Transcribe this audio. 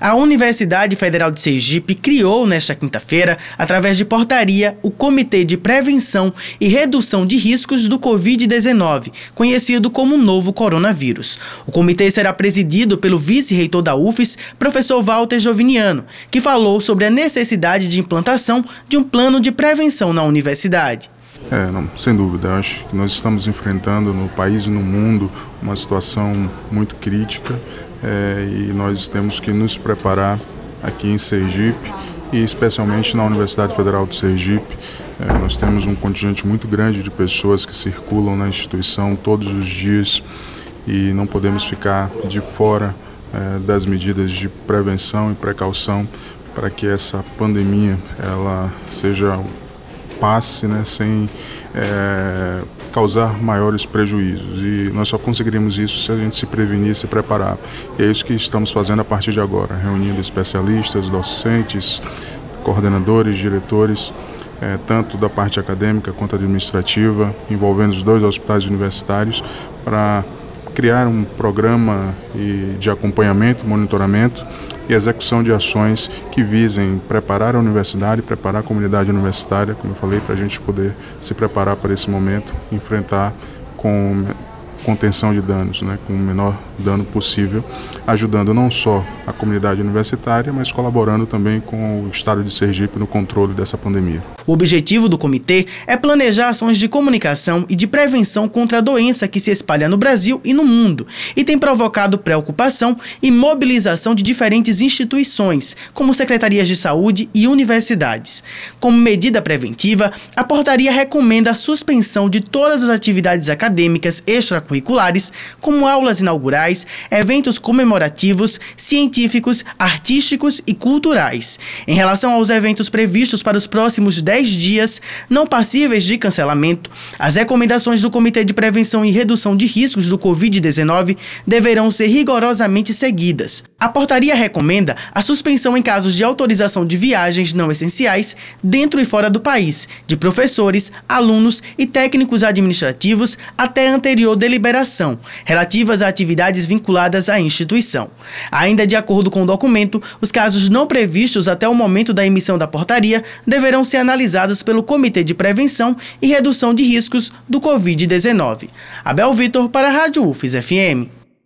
A Universidade Federal de Sergipe criou nesta quinta-feira, através de portaria, o Comitê de Prevenção e Redução de Riscos do Covid-19, conhecido como Novo Coronavírus. O comitê será presidido pelo vice-reitor da UFES, professor Walter Joviniano, que falou sobre a necessidade de implantação de um plano de prevenção na universidade. É, não, sem dúvida. Acho que nós estamos enfrentando no país e no mundo uma situação muito crítica é, e nós temos que nos preparar aqui em Sergipe e especialmente na Universidade Federal de Sergipe. É, nós temos um contingente muito grande de pessoas que circulam na instituição todos os dias e não podemos ficar de fora é, das medidas de prevenção e precaução para que essa pandemia ela seja passe né, sem é, causar maiores prejuízos. E nós só conseguiríamos isso se a gente se prevenir se preparar. E é isso que estamos fazendo a partir de agora, reunindo especialistas, docentes, coordenadores, diretores, é, tanto da parte acadêmica quanto administrativa, envolvendo os dois hospitais universitários, para criar um programa de acompanhamento, monitoramento e execução de ações que visem preparar a universidade, preparar a comunidade universitária, como eu falei, para a gente poder se preparar para esse momento, enfrentar com contenção de danos, né, com o menor dano possível, ajudando não só a comunidade universitária, mas colaborando também com o Estado de Sergipe no controle dessa pandemia. O objetivo do comitê é planejar ações de comunicação e de prevenção contra a doença que se espalha no Brasil e no mundo e tem provocado preocupação e mobilização de diferentes instituições, como secretarias de saúde e universidades. Como medida preventiva, a portaria recomenda a suspensão de todas as atividades acadêmicas extracurriculares, como aulas inaugurais, eventos comemorativos, científicos, artísticos e culturais. Em relação aos eventos previstos para os próximos 10 10 dias, não passíveis de cancelamento, as recomendações do Comitê de Prevenção e Redução de Riscos do Covid-19 deverão ser rigorosamente seguidas. A portaria recomenda a suspensão em casos de autorização de viagens não essenciais dentro e fora do país, de professores, alunos e técnicos administrativos até anterior deliberação, relativas a atividades vinculadas à instituição. Ainda de acordo com o documento, os casos não previstos até o momento da emissão da portaria deverão ser analisados pelo Comitê de Prevenção e Redução de Riscos do Covid-19. Abel Vitor para a Rádio UFES FM.